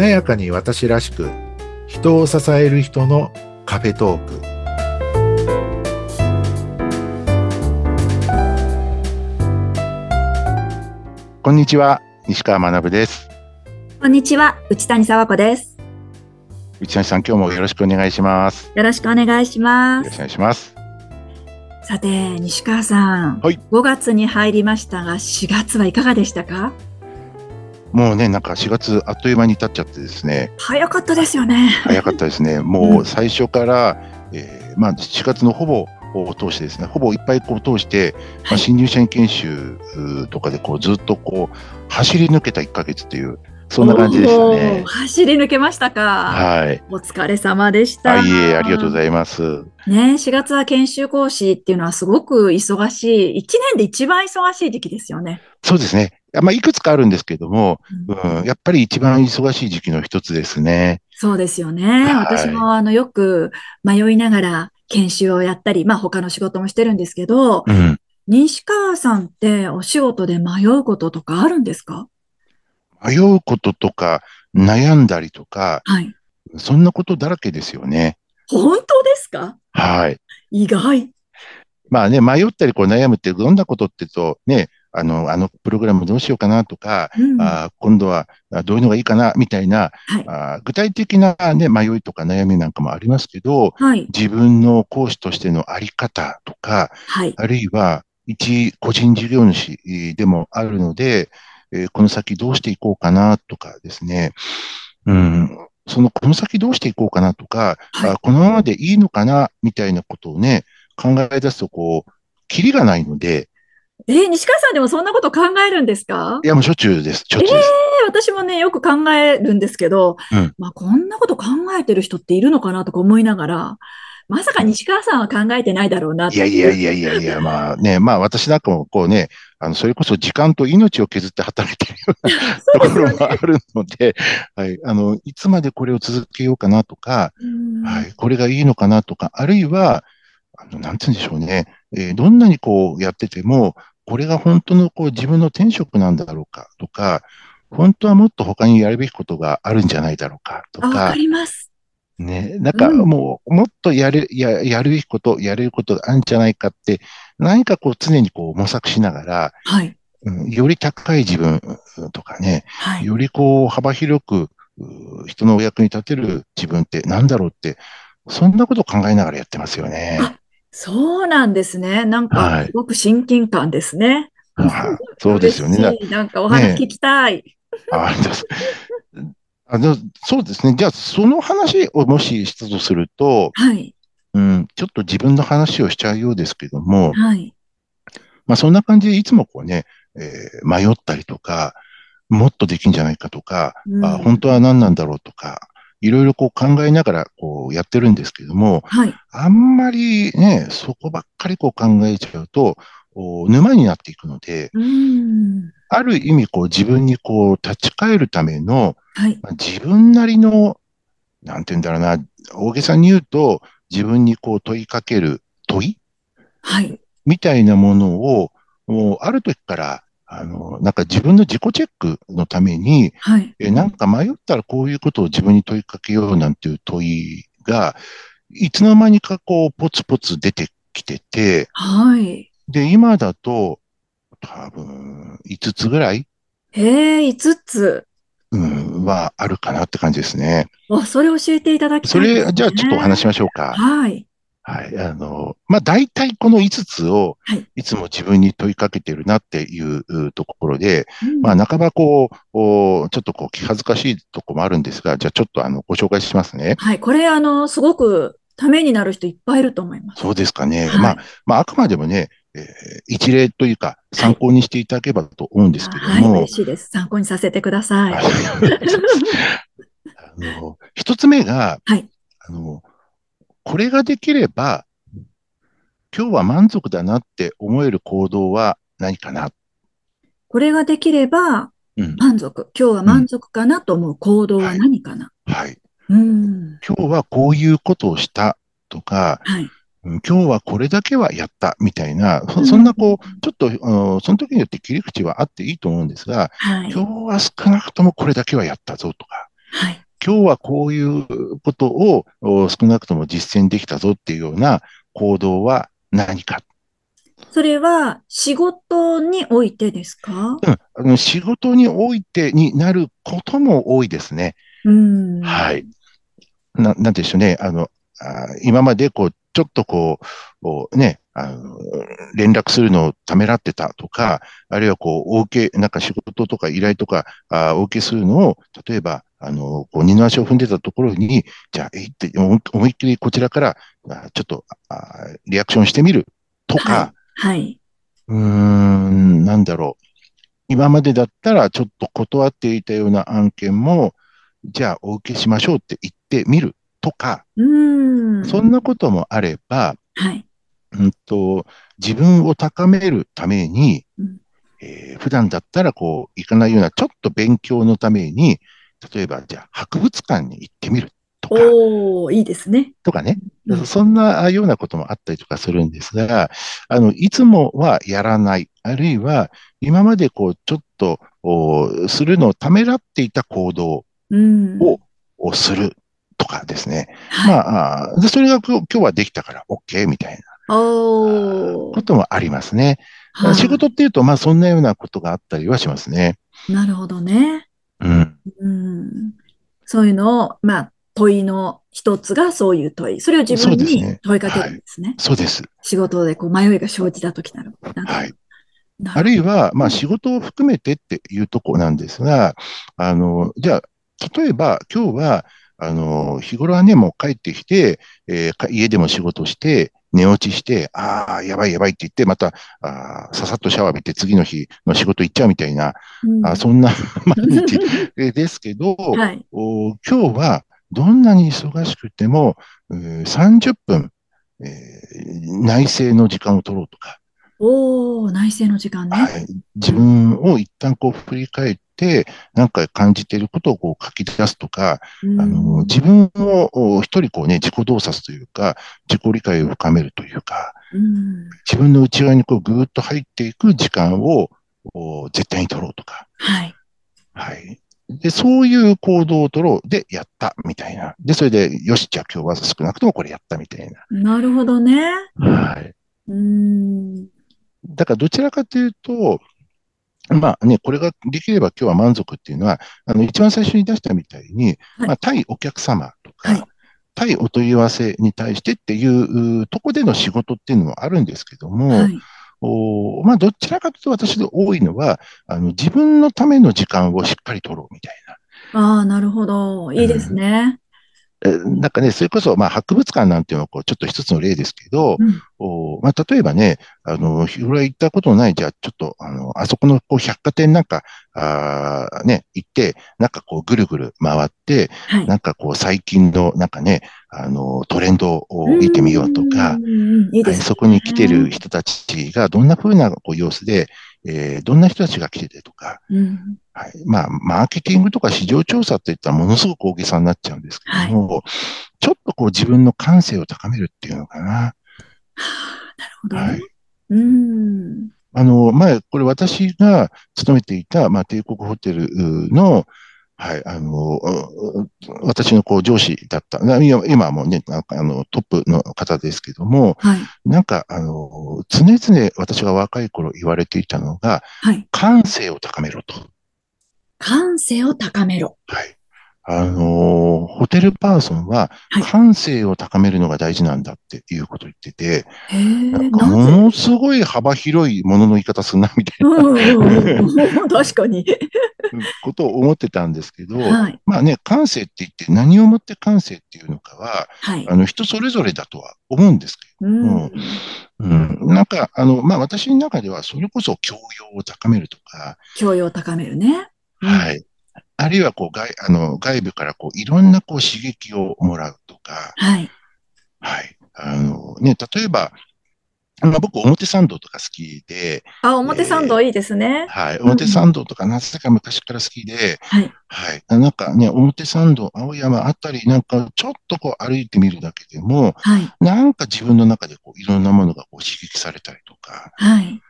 華やかに私らしく人を支える人のカフェトーク。こんにちは西川学です。こんにちは内谷沢子です。内谷さん今日もよろしくお願いします。よろしくお願いします。よろしくお願いします。さて西川さん、はい、5月に入りましたが4月はいかがでしたか？もうね、なんか4月あっという間に経っちゃってですね。早かったですよね。早かったですね。もう最初から、うん、えー、まあ4月のほぼを通してですね、ほぼいっぱいこう通して、まあ、新入社員研修とかでこうずっとこう走り抜けた1ヶ月という、そんな感じでしたね。走り抜けましたか。はい。お疲れ様でした。いえ、ありがとうございます。ね、4月は研修講師っていうのはすごく忙しい、1年で一番忙しい時期ですよね。そうですね。まあ、いくつかあるんですけども、うん、やっぱり一番忙しい時期の一つですね。そうですよね。はい、私もあのよく迷いながら研修をやったり、まあ他の仕事もしてるんですけど、うん、西川さんってお仕事で迷うこととかあるんですか？迷うこととか悩んだりとか、はい、そんなことだらけですよね。本当ですか？はい。意外。まあね、迷ったりこう悩むってどんなことってとね、あの、あのプログラムどうしようかなとか、うん、あ今度はどういうのがいいかなみたいな、はい、あ具体的な、ね、迷いとか悩みなんかもありますけど、はい、自分の講師としてのあり方とか、はい、あるいは一個人事業主でもあるので、えー、この先どうしていこうかなとかですね、うん、そのこの先どうしていこうかなとか、あこのままでいいのかなみたいなことをね、考え出すとこう、キリがないので、えー、西川さんでもそんなこと考えるんですか？いや、もうしょっちゅうです。しょっちゅうです。えー、私もね、よく考えるんですけど、うん、まあ、こんなこと考えてる人っているのかなとか思いながら、まさか西川さんは考えてないだろうなって。いやいやいやいやいや、まあ ね、まあ私なんかもこうね、あの、それこそ時間と命を削って働いてるような ところもあるので、はい、あの、いつまでこれを続けようかなとか、はい、これがいいのかなとか、あるいは、あの、なんて言うんでしょうね、えー、どんなにこうやってても、これが本当のこう自分の天職なんだろうかとか、本当はもっと他にやるべきことがあるんじゃないだろうかとか。わかります。ね、なんかもう、もっとやる、や、やるべきこと、やれることがあるんじゃないかって、何かこう常にこう模索しながら、はい。うん、より高い自分とかね、はい、よりこう幅広く人のお役に立てる自分って何だろうって、そんなことを考えながらやってますよね。そうなんですね。なんか、すごく親近感ですね。はい、そうですよね。なんかお話聞きたい。ね、あ あのそうですね。じゃあ、その話をもししたとすると、はい。うん、ちょっと自分の話をしちゃうようですけども、はい。まあ、そんな感じでいつもこうね、えー、迷ったりとか、もっとできんじゃないかとか、うん、あ本当は何なんだろうとか、いろいろこう考えながらこうやってるんですけども、はい、あんまりね、そこばっかりこう考えちゃうと、沼になっていくので、ある意味こう自分にこう立ち返るための、はい、まあ、自分なりの、なんて言うんだろうな、大げさに言うと、自分にこう問いかける問い、はい、みたいなものを、もうある時からあの、なんか自分の自己チェックのために、はい、えなんか迷ったらこういうことを自分に問いかけようなんていう問いが、いつの間にかこう、ポツポツ出てきてて、はい。で、今だと、多分、5つぐらいへえ、5つ。うん、はあるかなって感じですね。あ、それ教えていただきたい、ね、それ、じゃあちょっとお話しましょうか。はい。はい。あの、まあ、大体この5つを、いつも自分に問いかけてるなっていうところで、はい、まあ、半ばこう、ちょっとこう、気恥ずかしいとこもあるんですが、じゃあちょっとあの、ご紹介しますね。はい。これ、あの、すごくためになる人いっぱいいると思います。そうですかね。はい、まあ、まあ、あくまでもね、えー、一例というか、参考にしていただければと思うんですけども。はい、はい、嬉しいです。参考にさせてください。あの、一つ目が、はい。あの、これができれば、今日は満足だなって思える行動は何かな？これができれば、満足、うん、今日は満足かなと思う行動は何かな、はい、はい。うん。今日はこういうことをしたとか、はい。今日はこれだけはやったみたいな、そん。なこう、ちょっと、その時によって切り口はあっていいと思うんですが、はい、今日は少なくともこれだけはやったぞとか、はい。今日はこういうことを少なくとも実践できたぞっていうような行動は何か。それは仕事においてですか？うん。あの仕事においてになることも多いですね。うん。はい。な、なんでしょうね。あの、あ今までこう、ちょっとこう、ね、あの、連絡するのをためらってたとか、あるいはこう、お受け、なんか仕事とか依頼とか、あお受けするのを、例えば、あの、こう、二の足を踏んでたところに、じゃあ、えいって、思いっきりこちらから、ちょっと、あリアクションしてみるとか、はい。はい、うーん、なんだろう。今までだったらちょっと断っていたような案件も、じゃあお受けしましょうって言ってみるとか、うんそんなこともあれば、はい。うんと、自分を高めるために、うん、えー、普段だったらこう、行かないような、ちょっと勉強のために、例えば、じゃあ、博物館に行ってみるとか。おいいですね。とかね、うん。そんなようなこともあったりとかするんですが、あの、いつもはやらない。あるいは、今までこう、ちょっと、おするのをためらっていた行動を、うん、するとかですね。はい、まあ、それが今日はできたから OK みたいな。こともありますね。仕事っていうと、まあそんなようなことがあったりはしますね。なるほどね。うん。うん、そういうのを、まあ、問いの一つがそういう問い。それを自分に問いかけるんですね。そうです。仕事でこう迷いが生じたときなる。はい。あるいは、まあ仕事を含めてっていうとこなんですが、あの、じゃあ、例えば今日は、あの、日頃はね、もう帰ってきて、えー、家でも仕事して、寝落ちして、ああ、やばいやばいって言って、また、あささっとシャワー浴びて次の日の仕事行っちゃうみたいな、うん、あそんな毎日 ですけど、はい、お今日はどんなに忙しくても、30分、えー、内省の時間を取ろうとか。おお内省の時間ね。はい。自分を一旦こう振り返って、なんか感じていることをこう書き出すとか、うん、あの自分を一人こうね、自己洞察というか、自己理解を深めるというか、うん、自分の内側にこうぐーっと入っていく時間を絶対に取ろうとか。はい。はい。で、そういう行動を取ろう。で、やった、みたいな。で、それで、よし、じゃあ今日は少なくともこれやった、みたいな。なるほどね。はい。うん。だからどちらかというと、まあね、これができれば今日は満足っていうのは、あの、一番最初に出したみたいに、はい、まあ、対お客様とか、はい、対お問い合わせに対してっていうとこでの仕事っていうのもあるんですけども、はい、おまあ、どちらかというと私で多いのは、あの、自分のための時間をしっかり取ろうみたいな。ああ、なるほど。いいですね。なんかね、それこそ、まあ、博物館なんていうのは、こう、ちょっと一つの例ですけど、うん、おまあ、例えばね、あの、日頃行ったことのない、じゃあ、ちょっと、あの、あそこの、こう、百貨店なんか、あね、行って、なんかこう、ぐるぐる回って、はい、なんかこう、最近の、なんかね、あの、トレンドを見てみようとか、いいね、そこに来てる人たちが、どんな風なこう様子で、えー、どんな人たちが来ててとか、うん、はい。まあ、マーケティングとか市場調査って言ったらものすごく大げさになっちゃうんですけども、はい、ちょっとこう自分の感性を高めるっていうのかな。はあ、なるほど、ね。はい。うん。あの、前、これ私が勤めていた、まあ、帝国ホテルの、はい、あの、私のこう上司だった、今はもうね、なんかあのトップの方ですけども、はい、なんか、あの、常々私が若い頃言われていたのが、はい、感性を高めろと。感性を高めろ。はい。あのホテルパーソンは感性を高めるのが大事なんだっていうことを言ってて、はい、なんかものすごい幅広いものの言い方するな、みたいな。確かに。ことを思ってたんですけど、はい、まあね、感性って言って何をもって感性っていうのかは、はい、あの人それぞれだとは思うんですけども、うん、うん、なんか、あの、まあ私の中ではそれこそ教養を高めるとか、教養を高めるね。はい。あるいはこう外あの外部からこういろんなこう刺激をもらうとか、はい。はい。あのね、例えば、まあ、僕、表参道とか好きで。あ、表参道いいですね。はい。表参道とか、なぜか昔から好きで、はい。はい。なんかね、表参道、青山あたり、なんかちょっとこう歩いてみるだけでも、はい。なんか自分の中でこういろんなものがこう刺激されたりとか、はい。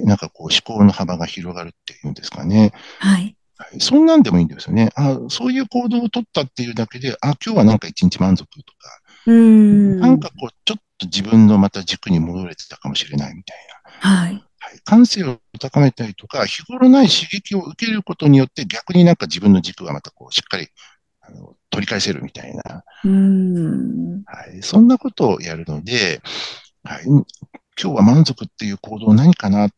はい。なんかこう思考の幅が広がるっていうんですかね。はい。そんなんでもいいんですよね。あそういう行動を取ったっていうだけで、あ今日はなんか一日満足とか、うんなんかこう、ちょっと自分のまた軸に戻れてたかもしれないみたいな。はい。はい、感性を高めたりとか、日頃ない刺激を受けることによって逆になんか自分の軸がまたこう、しっかりあの取り返せるみたいな。うんはい。そんなことをやるので、はい。今日は満足っていう行動何かなっ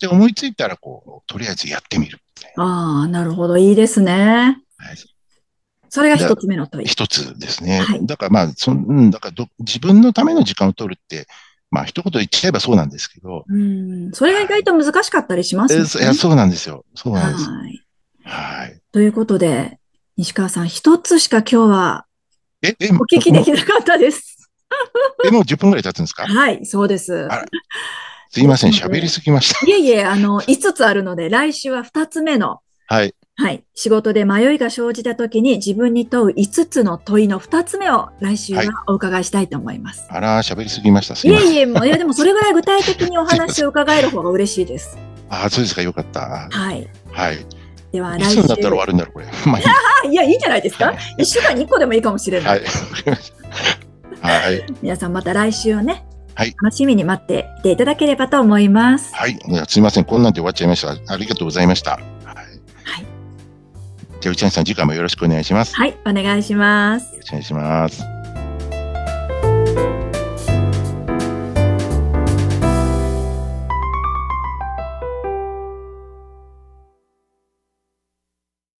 て思いついたら、こう、とりあえずやってみる。ああ、なるほど。いいですね。はい。それが一つ目の問い。一つですね。はい、だからまあ、そうん、だから自分のための時間を取るって、まあ一言言っちゃえばそうなんですけど。うん。それが意外と難しかったりしますね。いや、そうなんですよ。そうなんです。はい。はい。ということで、西川さん、一つしか今日は、え、え、お聞きできなかったです。え、もう10分ぐらい経つんですか？はい、そうです。すいません、喋りすぎました。いえいえ、あの、5つあるので、来週は2つ目の、はい。はい。仕事で迷いが生じたときに自分に問う5つの問いの2つ目を来週はお伺いしたいと思います。はい、あら、喋りすぎました。いえいえ、もういやでもそれぐらい具体的にお話 を伺える方が嬉しいです。あ、そうですか、よかった。はい。はい。では来週。だったら終わるんだろう、これ。まあ、いや、いいんじゃないですか？はい、1週間に1個でもいいかもしれない。はい。はい。皆さんまた来週をね、はい、楽しみに待っていていただければと思います。はい、すみません、こんなんで終わっちゃいました。ありがとうございました。はい。はい、じゃあ、内谷さん、次回もよろしくお願いします。はい、お願いします。よろしくお願いします。